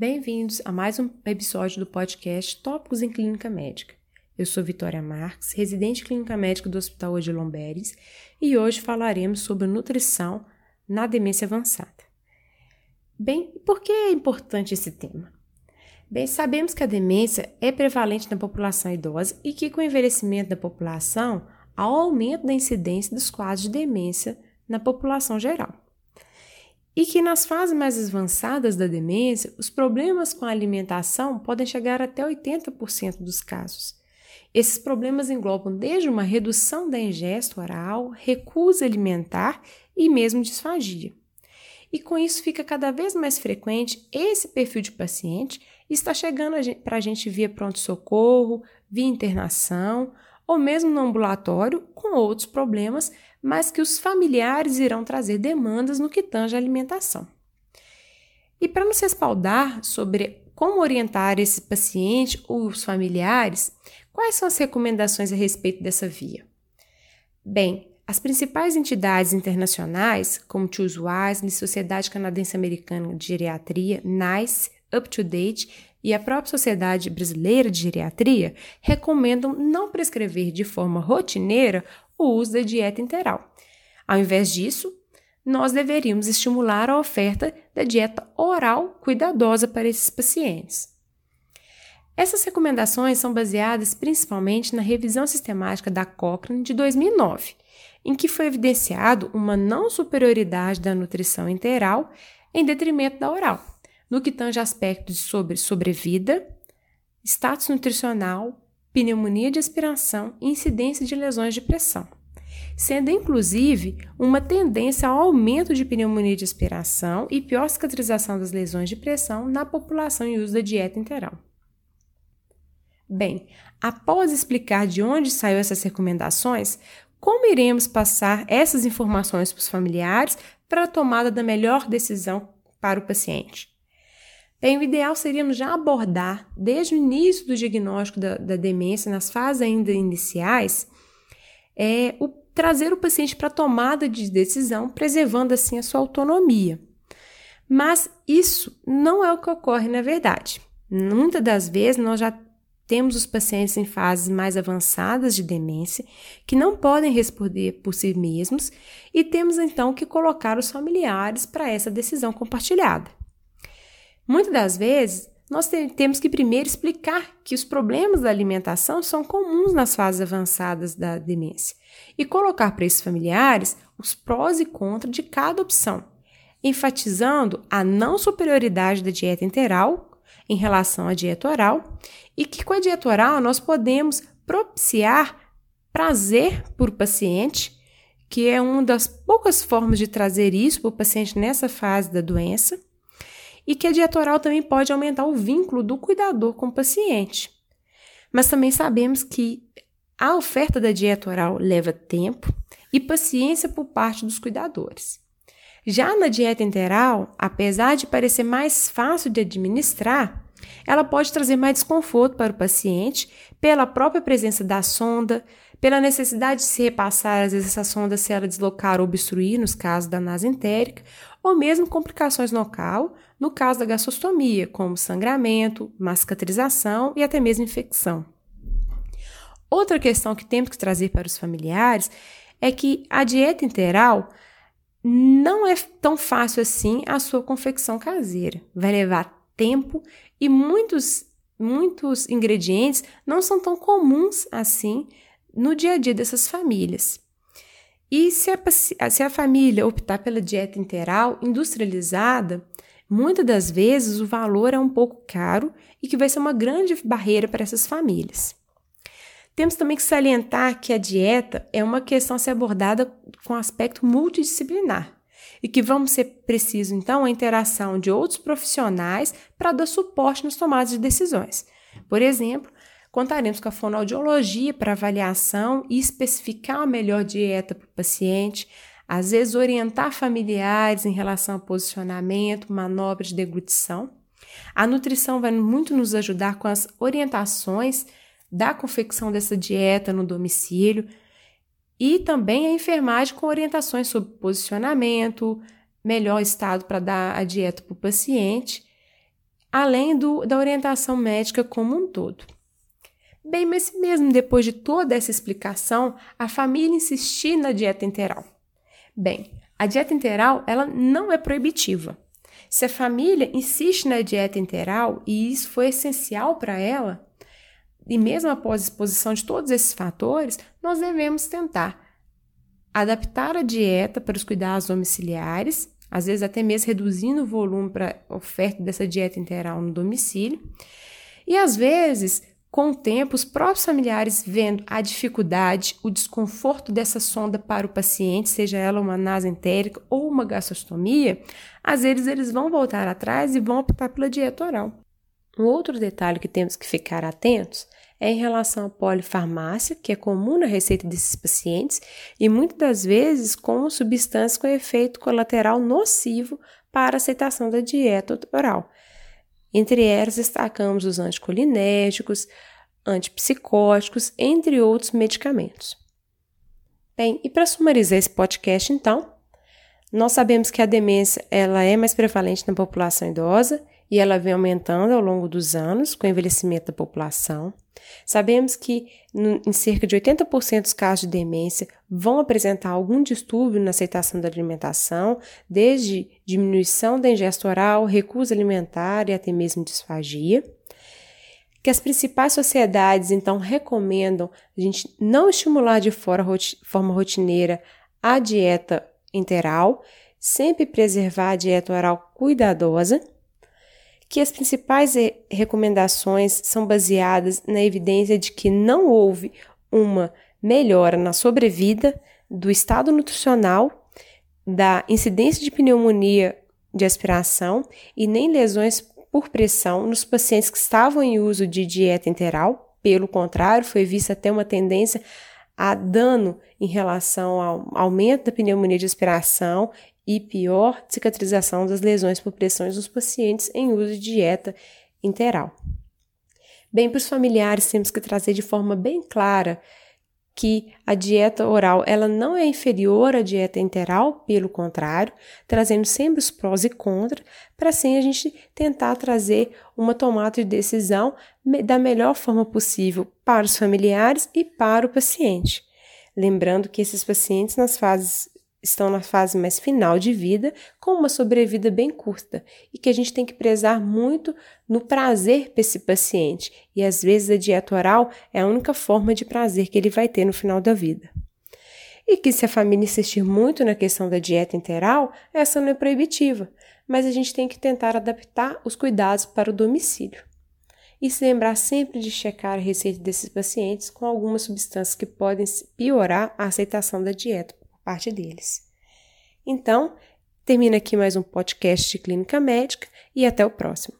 Bem-vindos a mais um episódio do podcast Tópicos em Clínica Médica. Eu sou Vitória Marques, residente clínica médica do Hospital Odilon Lomberes, e hoje falaremos sobre nutrição na demência avançada. Bem, por que é importante esse tema? Bem, sabemos que a demência é prevalente na população idosa e que com o envelhecimento da população há um aumento da incidência dos quadros de demência na população geral e que nas fases mais avançadas da demência, os problemas com a alimentação podem chegar até 80% dos casos. Esses problemas englobam desde uma redução da ingesta oral, recusa alimentar e mesmo disfagia. E com isso fica cada vez mais frequente esse perfil de paciente está chegando para a gente via pronto-socorro, via internação ou mesmo no ambulatório com outros problemas mas que os familiares irão trazer demandas no que tange à alimentação. E para nos respaldar sobre como orientar esse paciente ou os familiares, quais são as recomendações a respeito dessa via? Bem, as principais entidades internacionais, como Choose Wisely, Sociedade Canadense Americana de Geriatria, NICE, Up to Date e a própria Sociedade Brasileira de Geriatria, recomendam não prescrever de forma rotineira o uso da dieta interal. Ao invés disso, nós deveríamos estimular a oferta da dieta oral cuidadosa para esses pacientes. Essas recomendações são baseadas principalmente na revisão sistemática da Cochrane de 2009, em que foi evidenciado uma não superioridade da nutrição interal em detrimento da oral, no que tange aspectos sobre sobrevida, status nutricional, pneumonia de aspiração e incidência de lesões de pressão, sendo inclusive uma tendência ao aumento de pneumonia de aspiração e pior cicatrização das lesões de pressão na população em uso da dieta interal. Bem, após explicar de onde saiu essas recomendações, como iremos passar essas informações para os familiares para a tomada da melhor decisão para o paciente? Bem, o ideal seria já abordar, desde o início do diagnóstico da, da demência, nas fases ainda iniciais, é, o, trazer o paciente para a tomada de decisão, preservando assim a sua autonomia. Mas isso não é o que ocorre na verdade. Muitas das vezes nós já temos os pacientes em fases mais avançadas de demência que não podem responder por si mesmos e temos então que colocar os familiares para essa decisão compartilhada. Muitas das vezes, nós temos que primeiro explicar que os problemas da alimentação são comuns nas fases avançadas da demência e colocar para esses familiares os prós e contras de cada opção, enfatizando a não superioridade da dieta interal em relação à dieta oral e que com a dieta oral nós podemos propiciar prazer para o paciente, que é uma das poucas formas de trazer isso para o paciente nessa fase da doença e que a dieta oral também pode aumentar o vínculo do cuidador com o paciente. Mas também sabemos que a oferta da dieta oral leva tempo e paciência por parte dos cuidadores. Já na dieta interal, apesar de parecer mais fácil de administrar, ela pode trazer mais desconforto para o paciente pela própria presença da sonda, pela necessidade de se repassar, às vezes, essa sonda se ela deslocar ou obstruir, nos casos da nasentérica, ou mesmo complicações local, no caso da gastrostomia, como sangramento, má cicatrização e até mesmo infecção. Outra questão que temos que trazer para os familiares é que a dieta interal não é tão fácil assim a sua confecção caseira. Vai levar tempo e muitos, muitos ingredientes não são tão comuns assim no dia a dia dessas famílias. E se a, se a família optar pela dieta integral industrializada, muitas das vezes o valor é um pouco caro e que vai ser uma grande barreira para essas famílias. Temos também que salientar que a dieta é uma questão a ser abordada com aspecto multidisciplinar e que vamos ser preciso então a interação de outros profissionais para dar suporte nas tomadas de decisões. Por exemplo, Contaremos com a fonoaudiologia para avaliação e especificar a melhor dieta para o paciente, às vezes orientar familiares em relação ao posicionamento, manobras de deglutição. A nutrição vai muito nos ajudar com as orientações da confecção dessa dieta no domicílio e também a enfermagem com orientações sobre posicionamento, melhor estado para dar a dieta para o paciente além do, da orientação médica como um todo. Bem, mas mesmo depois de toda essa explicação, a família insistir na dieta interal. Bem, a dieta interal ela não é proibitiva. Se a família insiste na dieta interal e isso foi essencial para ela, e mesmo após a exposição de todos esses fatores, nós devemos tentar adaptar a dieta para os cuidados domiciliares, às vezes até mesmo reduzindo o volume para oferta dessa dieta integral no domicílio. E às vezes, com o tempo, os próprios familiares vendo a dificuldade, o desconforto dessa sonda para o paciente, seja ela uma nasentérica ou uma gastrostomia, às vezes eles vão voltar atrás e vão optar pela dieta oral. Um outro detalhe que temos que ficar atentos é em relação à polifarmácia, que é comum na receita desses pacientes e muitas das vezes com substâncias com efeito colateral nocivo para a aceitação da dieta oral. Entre elas, destacamos os anticolinérgicos, antipsicóticos, entre outros medicamentos. Bem, e para sumarizar esse podcast, então, nós sabemos que a demência ela é mais prevalente na população idosa e ela vem aumentando ao longo dos anos com o envelhecimento da população. Sabemos que em cerca de 80% dos casos de demência vão apresentar algum distúrbio na aceitação da alimentação, desde diminuição da ingesta oral, recusa alimentar e até mesmo disfagia. Que as principais sociedades então recomendam a gente não estimular de forma rotineira a dieta interal, sempre preservar a dieta oral cuidadosa que as principais recomendações são baseadas na evidência de que não houve uma melhora na sobrevida, do estado nutricional, da incidência de pneumonia de aspiração e nem lesões por pressão nos pacientes que estavam em uso de dieta interal. Pelo contrário, foi vista até uma tendência a dano em relação ao aumento da pneumonia de aspiração e pior cicatrização das lesões por pressões nos pacientes em uso de dieta interal. Bem, para os familiares, temos que trazer de forma bem clara que a dieta oral ela não é inferior à dieta interal, pelo contrário, trazendo sempre os prós e contras, para assim a gente tentar trazer uma tomada de decisão da melhor forma possível para os familiares e para o paciente. Lembrando que esses pacientes nas fases estão na fase mais final de vida, com uma sobrevida bem curta, e que a gente tem que prezar muito no prazer para esse paciente, e às vezes a dieta oral é a única forma de prazer que ele vai ter no final da vida. E que se a família insistir muito na questão da dieta interal, essa não é proibitiva, mas a gente tem que tentar adaptar os cuidados para o domicílio. E se lembrar sempre de checar a receita desses pacientes com algumas substâncias que podem piorar a aceitação da dieta parte deles. Então, termina aqui mais um podcast de Clínica Médica e até o próximo.